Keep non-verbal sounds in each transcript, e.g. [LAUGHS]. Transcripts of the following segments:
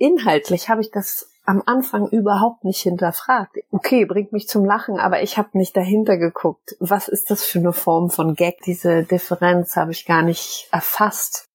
inhaltlich habe ich das am Anfang überhaupt nicht hinterfragt. Okay, bringt mich zum Lachen, aber ich habe nicht dahinter geguckt. Was ist das für eine Form von Gag? Diese Differenz habe ich gar nicht erfasst.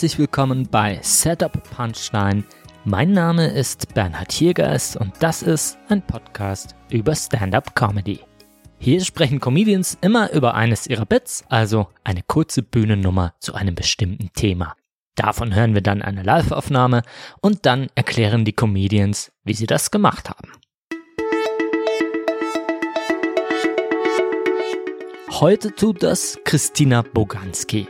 Herzlich willkommen bei Setup Punchline. Mein Name ist Bernhard Hiergeist und das ist ein Podcast über Stand-up Comedy. Hier sprechen Comedians immer über eines ihrer Bits, also eine kurze Bühnennummer zu einem bestimmten Thema. Davon hören wir dann eine Live-Aufnahme und dann erklären die Comedians, wie sie das gemacht haben. Heute tut das Christina Boganski.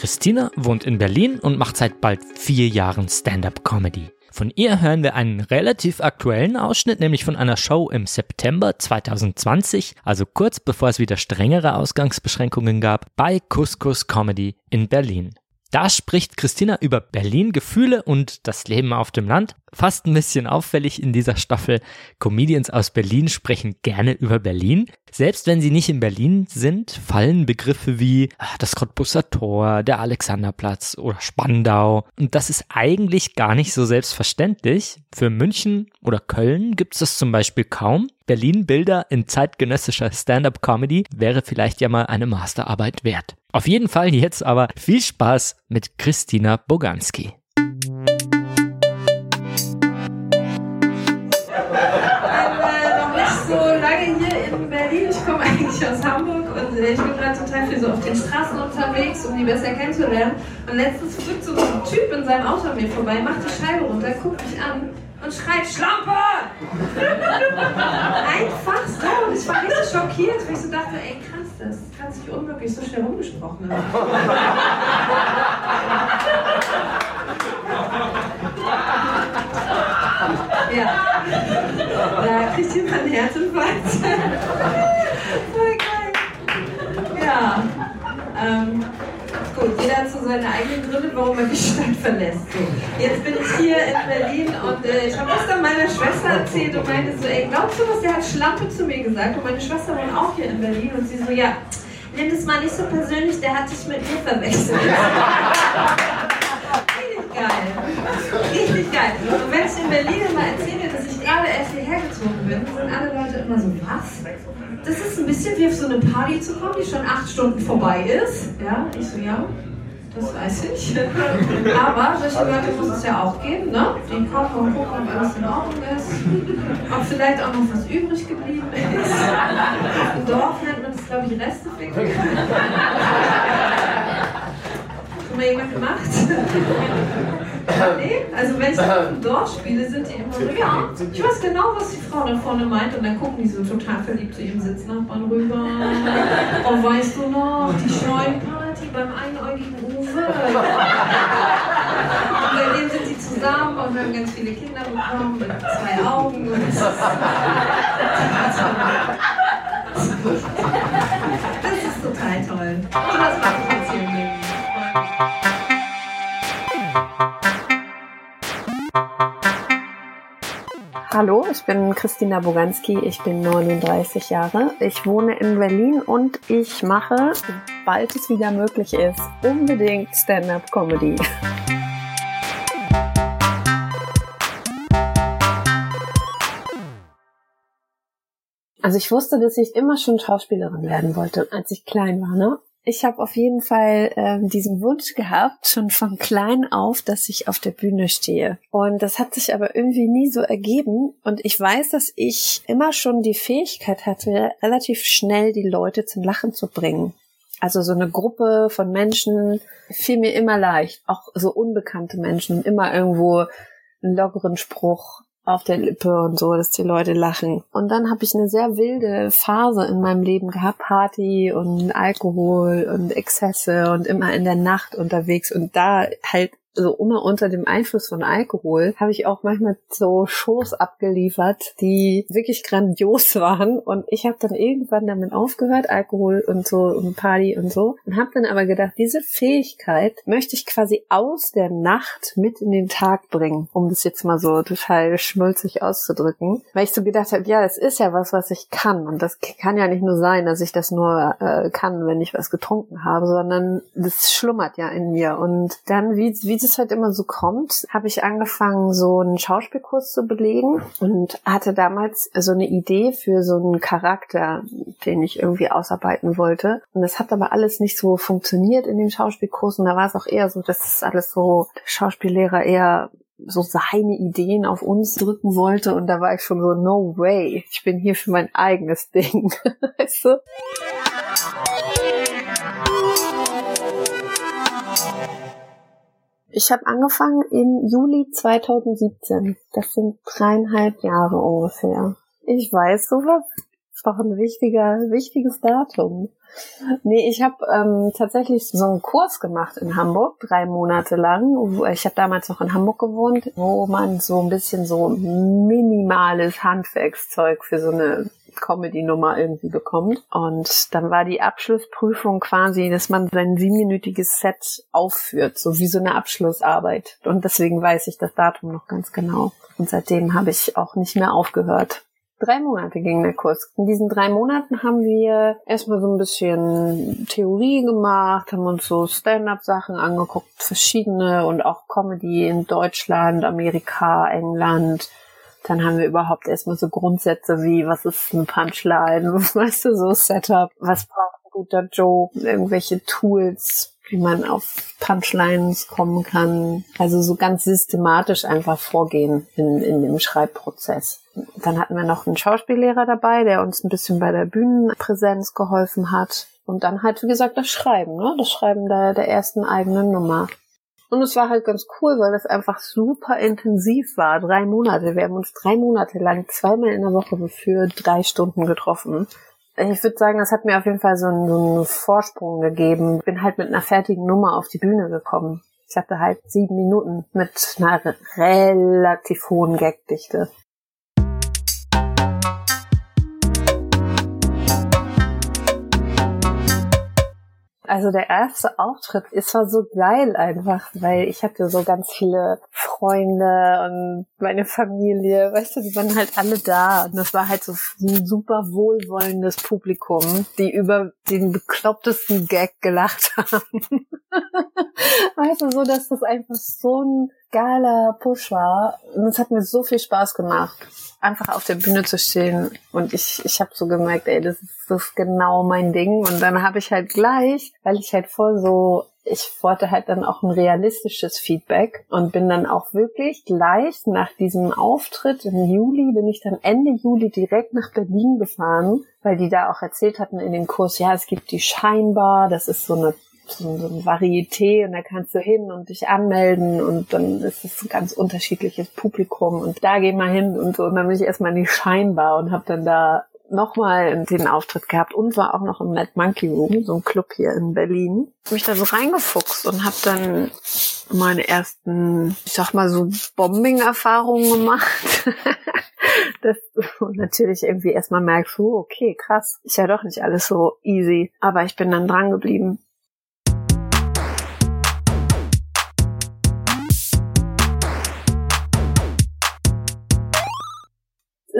Christina wohnt in Berlin und macht seit bald vier Jahren Stand-up-Comedy. Von ihr hören wir einen relativ aktuellen Ausschnitt, nämlich von einer Show im September 2020, also kurz bevor es wieder strengere Ausgangsbeschränkungen gab, bei Couscous Comedy in Berlin. Da spricht Christina über Berlin, Gefühle und das Leben auf dem Land. Fast ein bisschen auffällig in dieser Staffel. Comedians aus Berlin sprechen gerne über Berlin. Selbst wenn sie nicht in Berlin sind, fallen Begriffe wie ah, das Cottbusser Tor, der Alexanderplatz oder Spandau. Und das ist eigentlich gar nicht so selbstverständlich. Für München oder Köln gibt es das zum Beispiel kaum. Berlin Bilder in zeitgenössischer Stand-up-Comedy wäre vielleicht ja mal eine Masterarbeit wert. Auf jeden Fall jetzt aber viel Spaß mit Christina Boganski. so lange hier in Berlin. Ich komme eigentlich aus Hamburg und ich bin gerade total viel so auf den Straßen unterwegs, um die besser kennenzulernen. Und letztens fliegt so ein Typ in seinem Auto an mir vorbei, macht die Scheibe runter, guckt mich an und schreit Schlampe! [LAUGHS] Einfach so. Und ich war richtig schockiert, weil ich so dachte, ey krass, das kann sich unmöglich so schnell rumgesprochen haben. [LAUGHS] ja. Da kriegt jemand einen Herzinfarkt. [LAUGHS] Voll geil. Ja. Ähm, Gut, jeder hat so seine eigenen Gründe, warum er die Stadt verlässt. So. Jetzt bin ich hier in Berlin und äh, ich habe das dann meiner Schwester erzählt und meinte so, ey, glaubst du was? Der hat Schlampe zu mir gesagt und meine Schwester wohnt auch hier in Berlin und sie so, ja, nimm das mal nicht so persönlich, der hat dich mit mir verwechselt. [LAUGHS] Richtig geil. Richtig geil. Und wenn ich in Berlin immer erzähle, dass ich gerade erst hierher gezogen bin, sind alle Leute immer so, was? das ist ein bisschen wie auf so eine Party zu kommen, die schon acht Stunden vorbei ist. Ja, ich so, ja, das weiß ich. [LAUGHS] Aber solche Leute muss es ja auch geben, ne? Die kommen und gucken, ob alles in Ordnung ist. Ob vielleicht auch noch was übrig geblieben ist. Im Dorf nennt man das, glaube ich, Resteficken. Schon mal jemand gemacht? Nee, also wenn ich dort spiele, sind die immer so, ja, ich weiß genau, was die Frau da vorne meint und dann gucken die so total verliebt zu ihrem Sitznachbarn rüber. [LAUGHS] Oh, weißt du noch, die Scheunenparty beim einäugigen Uwe. Und bei dem sind sie zusammen und haben ganz viele Kinder bekommen mit zwei Augen und das ist, das ist total toll. Und das mache ich jetzt hier. Hallo, ich bin Christina Boganski, ich bin 39 Jahre. Ich wohne in Berlin und ich mache, sobald es wieder möglich ist, unbedingt Stand-up-Comedy. Also ich wusste, dass ich immer schon Schauspielerin werden wollte, als ich klein war, ne? Ich habe auf jeden Fall ähm, diesen Wunsch gehabt, schon von klein auf, dass ich auf der Bühne stehe. Und das hat sich aber irgendwie nie so ergeben. Und ich weiß, dass ich immer schon die Fähigkeit hatte, relativ schnell die Leute zum Lachen zu bringen. Also so eine Gruppe von Menschen fiel mir immer leicht. Auch so unbekannte Menschen, immer irgendwo einen lockeren Spruch, auf der Lippe und so, dass die Leute lachen. Und dann habe ich eine sehr wilde Phase in meinem Leben gehabt, Party und Alkohol und Exzesse und immer in der Nacht unterwegs und da halt so immer unter dem Einfluss von Alkohol, habe ich auch manchmal so Shows abgeliefert, die wirklich grandios [LAUGHS] waren. Und ich habe dann irgendwann damit aufgehört, Alkohol und so und Party und so. Und habe dann aber gedacht, diese Fähigkeit möchte ich quasi aus der Nacht mit in den Tag bringen, um das jetzt mal so total schmulzig auszudrücken. Weil ich so gedacht habe, ja, es ist ja was, was ich kann. Und das kann ja nicht nur sein, dass ich das nur äh, kann, wenn ich was getrunken habe, sondern das schlummert ja in mir. Und dann, wie, wie das halt immer so kommt, habe ich angefangen, so einen Schauspielkurs zu belegen und hatte damals so eine Idee für so einen Charakter, den ich irgendwie ausarbeiten wollte. Und das hat aber alles nicht so funktioniert in den Schauspielkursen. Da war es auch eher so, dass das alles so, Schauspiellehrer eher so seine Ideen auf uns drücken wollte und da war ich schon so, no way, ich bin hier für mein eigenes Ding. [LAUGHS] weißt du? Ich habe angefangen im Juli 2017. Das sind dreieinhalb Jahre ungefähr. Ich weiß sowas. Ist doch ein wichtiger, wichtiges Datum. Nee, ich habe ähm, tatsächlich so einen Kurs gemacht in Hamburg, drei Monate lang. Ich habe damals noch in Hamburg gewohnt, wo man so ein bisschen so minimales Handwerkszeug für so eine Comedy-Nummer irgendwie bekommt. Und dann war die Abschlussprüfung quasi, dass man sein siebenminütiges Set aufführt, so wie so eine Abschlussarbeit. Und deswegen weiß ich das Datum noch ganz genau. Und seitdem habe ich auch nicht mehr aufgehört. Drei Monate ging der Kurs. In diesen drei Monaten haben wir erstmal so ein bisschen Theorie gemacht, haben uns so Stand-up-Sachen angeguckt, verschiedene und auch Comedy in Deutschland, Amerika, England, dann haben wir überhaupt erstmal so Grundsätze wie, was ist ein Punchline, [LAUGHS] weißt du, so Setup, was braucht ein guter Joke, irgendwelche Tools, wie man auf Punchlines kommen kann. Also so ganz systematisch einfach vorgehen in, in dem Schreibprozess. Dann hatten wir noch einen Schauspiellehrer dabei, der uns ein bisschen bei der Bühnenpräsenz geholfen hat. Und dann halt, wie gesagt, das Schreiben, ne? Das Schreiben der, der ersten eigenen Nummer. Und es war halt ganz cool, weil das einfach super intensiv war. Drei Monate. Wir haben uns drei Monate lang zweimal in der Woche für drei Stunden getroffen. Ich würde sagen, das hat mir auf jeden Fall so einen, so einen Vorsprung gegeben. Bin halt mit einer fertigen Nummer auf die Bühne gekommen. Ich hatte halt sieben Minuten mit einer relativ hohen Gagdichte. Also der erste Auftritt ist war so geil einfach, weil ich hatte so ganz viele Freunde und meine Familie, weißt du, die waren halt alle da und das war halt so ein super wohlwollendes Publikum, die über den beklopptesten Gag gelacht [LAUGHS] haben. weißt du, so dass das einfach so ein geiler Push war. Und es hat mir so viel Spaß gemacht einfach auf der Bühne zu stehen. Und ich, ich habe so gemerkt, ey, das ist, das ist genau mein Ding. Und dann habe ich halt gleich, weil ich halt voll so, ich wollte halt dann auch ein realistisches Feedback und bin dann auch wirklich gleich nach diesem Auftritt im Juli, bin ich dann Ende Juli direkt nach Berlin gefahren, weil die da auch erzählt hatten in dem Kurs, ja, es gibt die Scheinbar, das ist so eine so, so ein Varieté und da kannst du hin und dich anmelden und dann ist es ein ganz unterschiedliches Publikum und da geh mal hin und so und dann bin ich erstmal in die Scheinbar und habe dann da nochmal den Auftritt gehabt und war auch noch im Mad Monkey Room, so ein Club hier in Berlin. Hab mich da so reingefuchst und habe dann meine ersten, ich sag mal so Bombing-Erfahrungen gemacht. [LAUGHS] dass du natürlich irgendwie erstmal merkst, oh, okay, krass, ist ja doch nicht alles so easy. Aber ich bin dann dran geblieben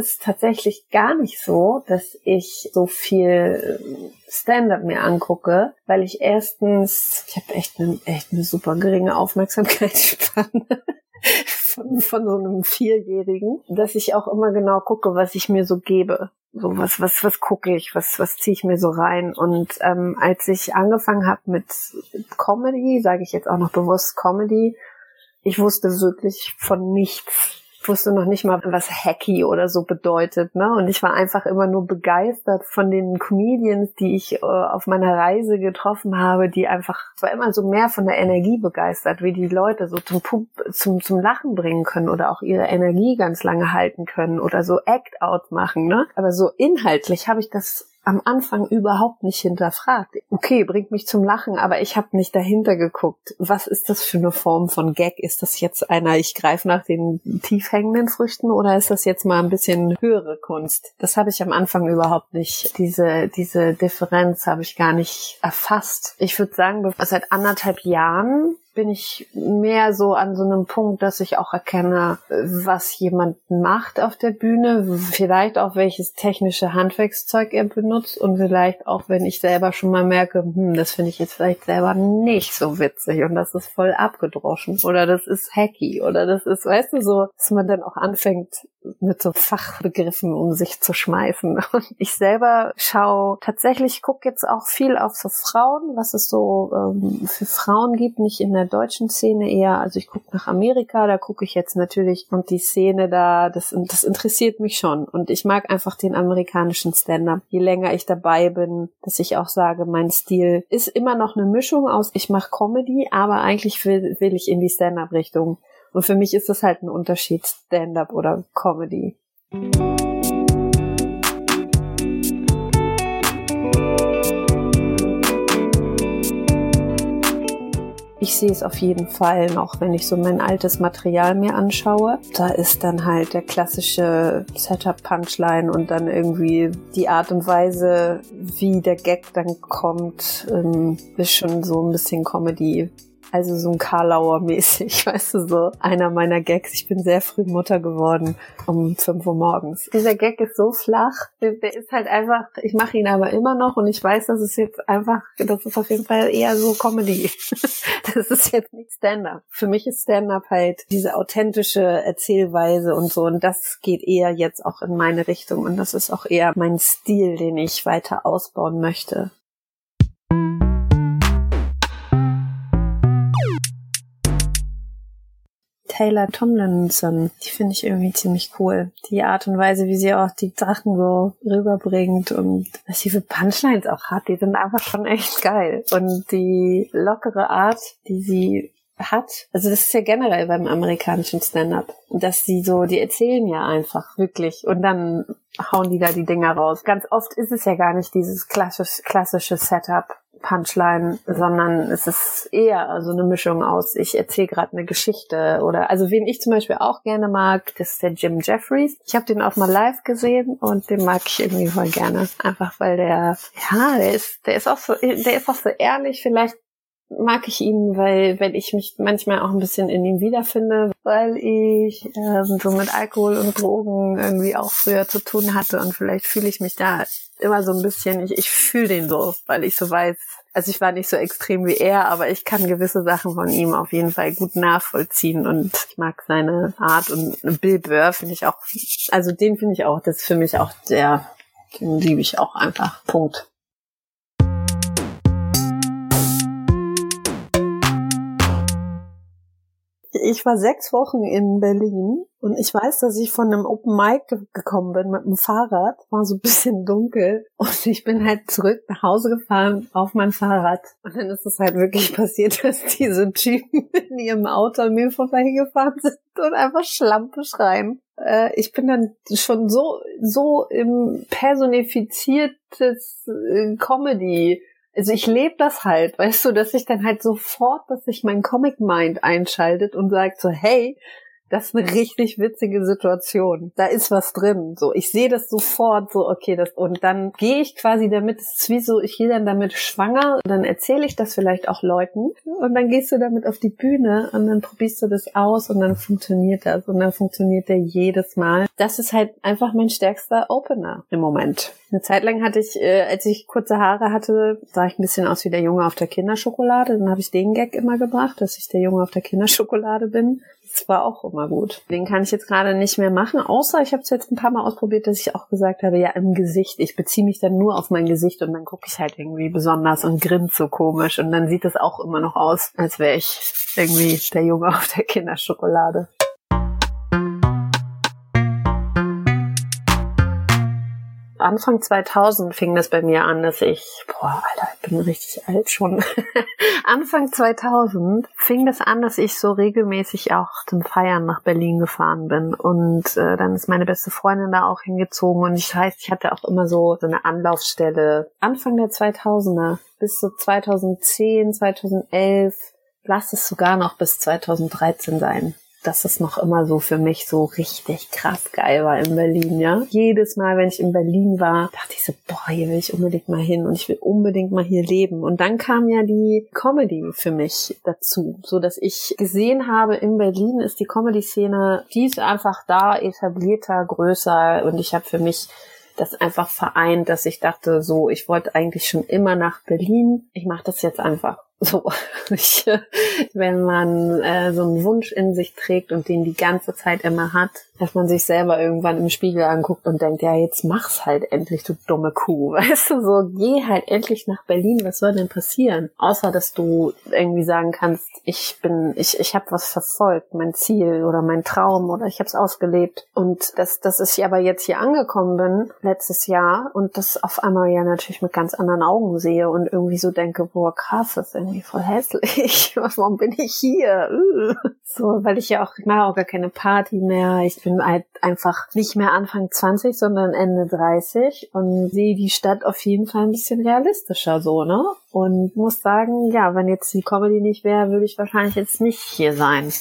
ist tatsächlich gar nicht so, dass ich so viel ähm, Stand-up mir angucke, weil ich erstens, ich habe echt eine echt eine super geringe Aufmerksamkeitsspanne [LAUGHS] von, von so einem Vierjährigen, dass ich auch immer genau gucke, was ich mir so gebe. So was, was, was gucke ich, was, was ziehe ich mir so rein. Und ähm, als ich angefangen habe mit Comedy, sage ich jetzt auch noch bewusst Comedy, ich wusste wirklich von nichts wusste noch nicht mal, was hacky oder so bedeutet, ne? Und ich war einfach immer nur begeistert von den Comedians, die ich äh, auf meiner Reise getroffen habe, die einfach, ich war immer so mehr von der Energie begeistert, wie die Leute so zum, zum, zum Lachen bringen können oder auch ihre Energie ganz lange halten können oder so Act-out machen, ne? Aber so inhaltlich habe ich das am Anfang überhaupt nicht hinterfragt. Okay, bringt mich zum Lachen, aber ich habe nicht dahinter geguckt. Was ist das für eine Form von Gag? Ist das jetzt einer, ich greife nach den tief hängenden Früchten oder ist das jetzt mal ein bisschen höhere Kunst? Das habe ich am Anfang überhaupt nicht. Diese, diese Differenz habe ich gar nicht erfasst. Ich würde sagen, seit anderthalb Jahren bin ich mehr so an so einem Punkt, dass ich auch erkenne, was jemand macht auf der Bühne, vielleicht auch welches technische Handwerkszeug er benutzt und vielleicht auch, wenn ich selber schon mal merke, hm, das finde ich jetzt vielleicht selber nicht so witzig und das ist voll abgedroschen oder das ist hacky oder das ist, weißt du, so, dass man dann auch anfängt, mit so Fachbegriffen um sich zu schmeißen. [LAUGHS] Und ich selber schaue tatsächlich, gucke jetzt auch viel auf so Frauen, was es so ähm, für Frauen gibt, nicht in der deutschen Szene eher. Also ich gucke nach Amerika, da gucke ich jetzt natürlich und die Szene da, das, das interessiert mich schon. Und ich mag einfach den amerikanischen Stand-up. Je länger ich dabei bin, dass ich auch sage, mein Stil ist immer noch eine Mischung aus, ich mache Comedy, aber eigentlich will, will ich in die Stand-up-Richtung. Und für mich ist das halt ein Unterschied, Stand-up oder Comedy. Ich sehe es auf jeden Fall noch, wenn ich so mein altes Material mir anschaue. Da ist dann halt der klassische Setup-Punchline und dann irgendwie die Art und Weise, wie der Gag dann kommt, ähm, ist schon so ein bisschen Comedy also so ein Karlauer mäßig, [LAUGHS] weißt du, so einer meiner Gags. Ich bin sehr früh Mutter geworden, um 5 Uhr morgens. Dieser Gag ist so flach, der, ist halt einfach, ich mache ihn aber immer noch und ich weiß, das ist jetzt einfach, das ist auf jeden Fall eher so Comedy. [LAUGHS] das ist jetzt nicht Stand-up. Für mich ist Stand-up halt diese authentische Erzählweise und so und das geht eher jetzt auch in meine Richtung und das ist auch eher mein Stil, den ich weiter ausbauen möchte. Taylor Tomlinson. Die finde ich irgendwie ziemlich cool. Die Art und Weise, wie sie auch die Drachen so rüberbringt und was sie für Punchlines auch hat, die sind einfach schon echt geil. Und die lockere Art, die sie hat, also das ist ja generell beim amerikanischen Stand-up, dass sie so, die erzählen ja einfach wirklich und dann hauen die da die Dinger raus. Ganz oft ist es ja gar nicht dieses klassische, klassische Setup, Punchline, sondern es ist eher so eine Mischung aus, ich erzähle gerade eine Geschichte oder also wen ich zum Beispiel auch gerne mag, das ist der Jim Jeffries. Ich habe den auch mal live gesehen und den mag ich irgendwie voll gerne. Einfach weil der, ja, der ist, der ist auch so, der ist auch so ehrlich, vielleicht mag ich ihn, weil wenn ich mich manchmal auch ein bisschen in ihm wiederfinde, weil ich ähm, so mit Alkohol und Drogen irgendwie auch früher zu tun hatte und vielleicht fühle ich mich da immer so ein bisschen, ich, ich fühle den so, weil ich so weiß, also ich war nicht so extrem wie er, aber ich kann gewisse Sachen von ihm auf jeden Fall gut nachvollziehen und ich mag seine Art und Bill Burr finde ich auch, also den finde ich auch, das ist für mich auch der, den liebe ich auch einfach. Punkt. Ich war sechs Wochen in Berlin und ich weiß, dass ich von einem Open Mic gekommen bin mit dem Fahrrad. War so ein bisschen [LAUGHS] dunkel und ich bin halt zurück nach Hause gefahren auf mein Fahrrad. Und dann ist es halt wirklich [LAUGHS] passiert, dass diese Typen [LAUGHS] in ihrem Auto an mir vorbeigefahren sind und einfach Schlampe schreien. Äh, ich bin dann schon so, so im personifiziertes äh, Comedy also ich lebe das halt, weißt du, dass ich dann halt sofort, dass sich mein Comic Mind einschaltet und sagt so, hey, das ist eine richtig witzige Situation. Da ist was drin. So, ich sehe das sofort so, okay, das und dann gehe ich quasi damit, es ist wie so, ich gehe dann damit schwanger, dann erzähle ich das vielleicht auch Leuten und dann gehst du damit auf die Bühne und dann probierst du das aus und dann funktioniert das und dann funktioniert der jedes Mal. Das ist halt einfach mein stärkster Opener im Moment. Eine Zeit lang hatte ich, äh, als ich kurze Haare hatte, sah ich ein bisschen aus wie der Junge auf der Kinderschokolade. Dann habe ich den Gag immer gebracht, dass ich der Junge auf der Kinderschokolade bin. Das war auch immer gut. Den kann ich jetzt gerade nicht mehr machen, außer ich habe es jetzt ein paar Mal ausprobiert, dass ich auch gesagt habe, ja, im Gesicht. Ich beziehe mich dann nur auf mein Gesicht und dann gucke ich halt irgendwie besonders und grinse so komisch. Und dann sieht es auch immer noch aus, als wäre ich irgendwie der Junge auf der Kinderschokolade. Anfang 2000 fing das bei mir an, dass ich, boah, Alter, ich bin richtig alt schon. [LAUGHS] Anfang 2000 fing das an, dass ich so regelmäßig auch zum Feiern nach Berlin gefahren bin. Und äh, dann ist meine beste Freundin da auch hingezogen. Und ich heißt, ich hatte auch immer so, so eine Anlaufstelle. Anfang der 2000er bis so 2010, 2011, lass es sogar noch bis 2013 sein dass es noch immer so für mich so richtig krass geil war in Berlin, ja. Jedes Mal, wenn ich in Berlin war, dachte ich so, boah, hier will ich unbedingt mal hin und ich will unbedingt mal hier leben. Und dann kam ja die Comedy für mich dazu, so dass ich gesehen habe, in Berlin ist die Comedy-Szene, die ist einfach da, etablierter, größer und ich habe für mich das einfach vereint, dass ich dachte, so, ich wollte eigentlich schon immer nach Berlin. Ich mache das jetzt einfach so, [LAUGHS] ich, wenn man äh, so einen Wunsch in sich trägt und den die ganze Zeit immer hat, dass man sich selber irgendwann im Spiegel anguckt und denkt, ja, jetzt mach's halt endlich, du dumme Kuh. [LAUGHS] Weißt du, so, geh halt endlich nach Berlin, was soll denn passieren? Außer, dass du irgendwie sagen kannst, ich bin, ich, ich habe was verfolgt, mein Ziel oder mein Traum oder ich habe es ausgelebt. Und dass, dass ich aber jetzt hier angekommen bin, letztes Jahr, und das auf einmal ja natürlich mit ganz anderen Augen sehe und irgendwie so denke, boah, krass, das ist irgendwie voll hässlich. [LAUGHS] Warum bin ich hier? So, weil ich ja auch, ich mache auch gar keine Party mehr. Ich bin halt einfach nicht mehr Anfang 20, sondern Ende 30 und sehe die Stadt auf jeden Fall ein bisschen realistischer so, ne? Und muss sagen, ja, wenn jetzt die Comedy nicht wäre, würde ich wahrscheinlich jetzt nicht hier sein.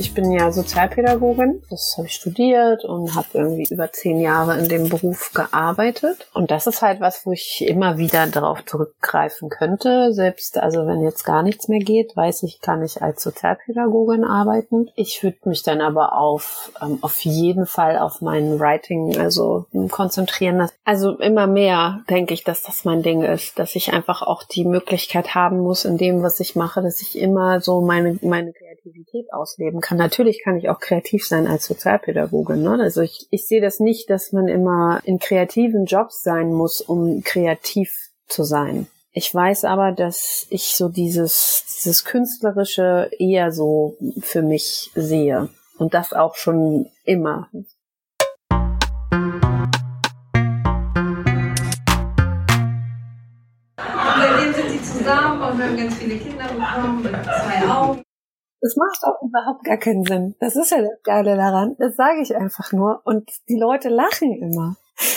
Ich bin ja Sozialpädagogin. Das habe ich studiert und habe irgendwie über zehn Jahre in dem Beruf gearbeitet. Und das ist halt was, wo ich immer wieder darauf zurückgreifen könnte. Selbst, also wenn jetzt gar nichts mehr geht, weiß ich, kann ich als Sozialpädagogin arbeiten. Ich würde mich dann aber auf, ähm, auf jeden Fall auf mein Writing, also konzentrieren. Also immer mehr denke ich, dass das mein Ding ist, dass ich einfach auch die Möglichkeit haben muss in dem, was ich mache, dass ich immer so meine, meine Kreativität ausleben kann. Natürlich kann ich auch kreativ sein als Sozialpädagoge. Ne? Also ich, ich sehe das nicht, dass man immer in kreativen Jobs sein muss, um kreativ zu sein. Ich weiß aber, dass ich so dieses, dieses Künstlerische eher so für mich sehe. Und das auch schon immer. Seitdem sind sie zusammen und haben ganz viele Kinder bekommen mit zwei Augen. Das macht auch überhaupt gar keinen Sinn. Das ist ja das Geile daran. Das sage ich einfach nur. Und die Leute lachen immer.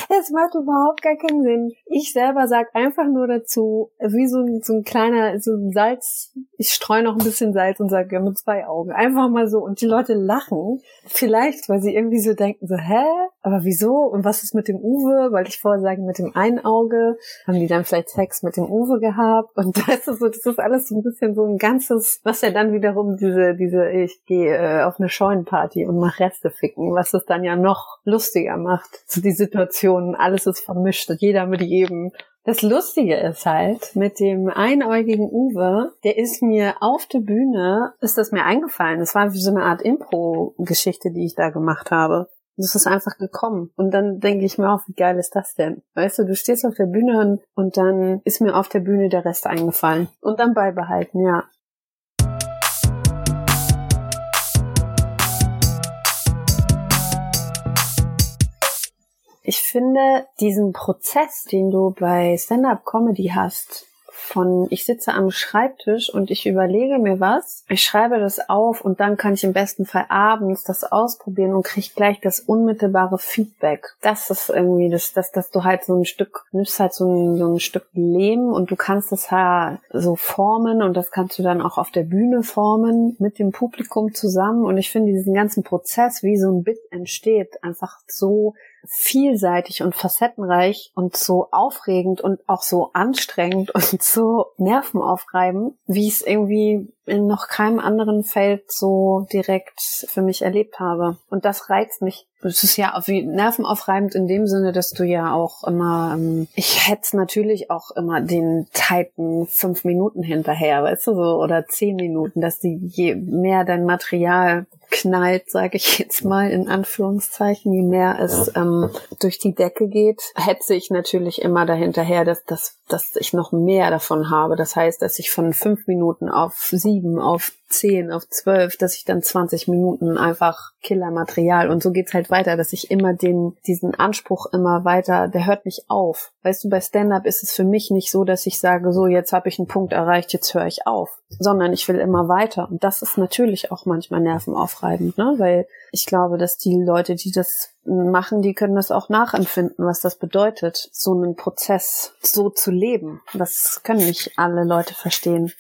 Es macht überhaupt gar keinen Sinn. Ich selber sag einfach nur dazu, wie so ein, so ein kleiner, so ein Salz, ich streue noch ein bisschen Salz und sage, ja, mit zwei Augen. Einfach mal so. Und die Leute lachen. Vielleicht, weil sie irgendwie so denken, so, hä? Aber wieso? Und was ist mit dem Uwe? Weil ich vorher sage, mit dem einen Auge. Haben die dann vielleicht Sex mit dem Uwe gehabt? Und [LAUGHS] das ist so, das ist alles so ein bisschen so ein ganzes, was ja dann wiederum diese, diese, ich gehe äh, auf eine Scheunenparty und mach Reste ficken, was es dann ja noch lustiger macht. So die Situation Situationen, alles ist vermischt, jeder mit jedem. Das Lustige ist halt, mit dem einäugigen Uwe, der ist mir auf der Bühne, ist das mir eingefallen. Das war wie so eine Art Impro-Geschichte, die ich da gemacht habe. Das ist einfach gekommen. Und dann denke ich mir auch, wie geil ist das denn? Weißt du, du stehst auf der Bühne und, und dann ist mir auf der Bühne der Rest eingefallen. Und dann beibehalten, ja. Ich finde diesen Prozess, den du bei Stand-up-Comedy hast, von ich sitze am Schreibtisch und ich überlege mir was, ich schreibe das auf und dann kann ich im besten Fall abends das ausprobieren und kriege gleich das unmittelbare Feedback. Das ist irgendwie das, das, dass du halt so ein Stück, nimmst halt so ein, so ein Stück Lehm und du kannst das halt so formen und das kannst du dann auch auf der Bühne formen mit dem Publikum zusammen und ich finde diesen ganzen Prozess, wie so ein Bit entsteht, einfach so vielseitig und facettenreich und so aufregend und auch so anstrengend [LAUGHS] und so nervenaufreibend, wie es irgendwie in noch keinem anderen Feld so direkt für mich erlebt habe. Und das reizt mich. Es ist ja wie nervenaufreibend in dem Sinne, dass du ja auch immer, ähm, ich hätte natürlich auch immer den tighten fünf Minuten hinterher, weißt du so, oder zehn Minuten, dass die je mehr dein Material knallt, sage ich jetzt mal in Anführungszeichen, je mehr es ähm, durch die Decke geht, hetze ich natürlich immer dahinterher, dass, dass, dass ich noch mehr davon habe. Das heißt, dass ich von fünf Minuten auf sieben sieben auf zehn, auf zwölf, dass ich dann 20 Minuten einfach Killermaterial und so geht's halt weiter, dass ich immer den, diesen Anspruch immer weiter, der hört nicht auf. Weißt du, bei Stand-up ist es für mich nicht so, dass ich sage, so, jetzt habe ich einen Punkt erreicht, jetzt höre ich auf, sondern ich will immer weiter. Und das ist natürlich auch manchmal nervenaufreibend, ne? Weil ich glaube, dass die Leute, die das machen, die können das auch nachempfinden, was das bedeutet, so einen Prozess so zu leben. Das können nicht alle Leute verstehen.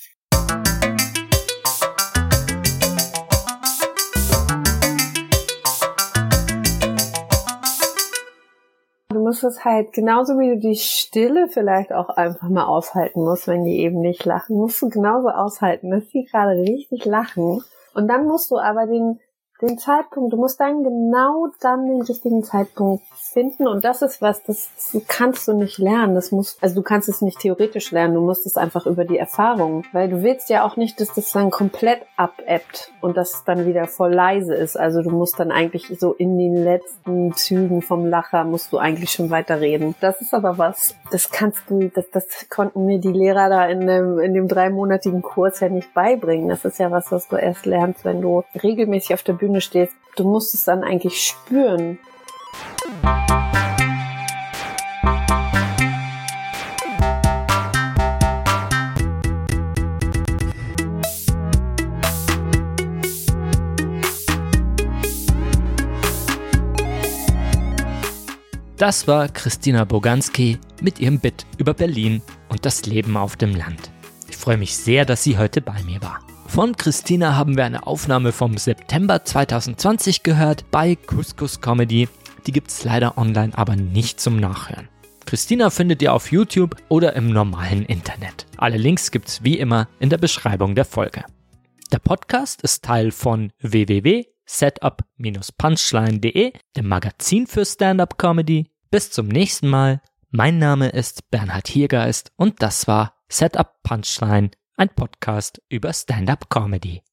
Musst es halt, genauso wie du die Stille vielleicht auch einfach mal aushalten musst, wenn die eben nicht lachen, musst du genauso aushalten, dass die gerade richtig lachen. Und dann musst du aber den den Zeitpunkt, du musst dann genau dann den richtigen Zeitpunkt finden und das ist was, das, kannst du nicht lernen. Das muss, also du kannst es nicht theoretisch lernen, du musst es einfach über die Erfahrung, weil du willst ja auch nicht, dass das dann komplett abebbt und das dann wieder voll leise ist. Also du musst dann eigentlich so in den letzten Zügen vom Lacher musst du eigentlich schon weiterreden. Das ist aber was, das kannst du, das, das konnten mir die Lehrer da in dem, in dem dreimonatigen Kurs ja nicht beibringen. Das ist ja was, was du erst lernst, wenn du regelmäßig auf der Bühne stehst. Du musst es dann eigentlich spüren. Das war Christina Boganski mit ihrem Bit über Berlin und das Leben auf dem Land. Ich freue mich sehr, dass sie heute bei mir war. Von Christina haben wir eine Aufnahme vom September 2020 gehört bei Couscous Comedy. Die gibt's leider online, aber nicht zum Nachhören. Christina findet ihr auf YouTube oder im normalen Internet. Alle Links gibt's wie immer in der Beschreibung der Folge. Der Podcast ist Teil von www.setup-punchline.de, dem Magazin für Stand-up Comedy. Bis zum nächsten Mal. Mein Name ist Bernhard Hiergeist und das war Setup Punchline ein Podcast über Stand-up Comedy.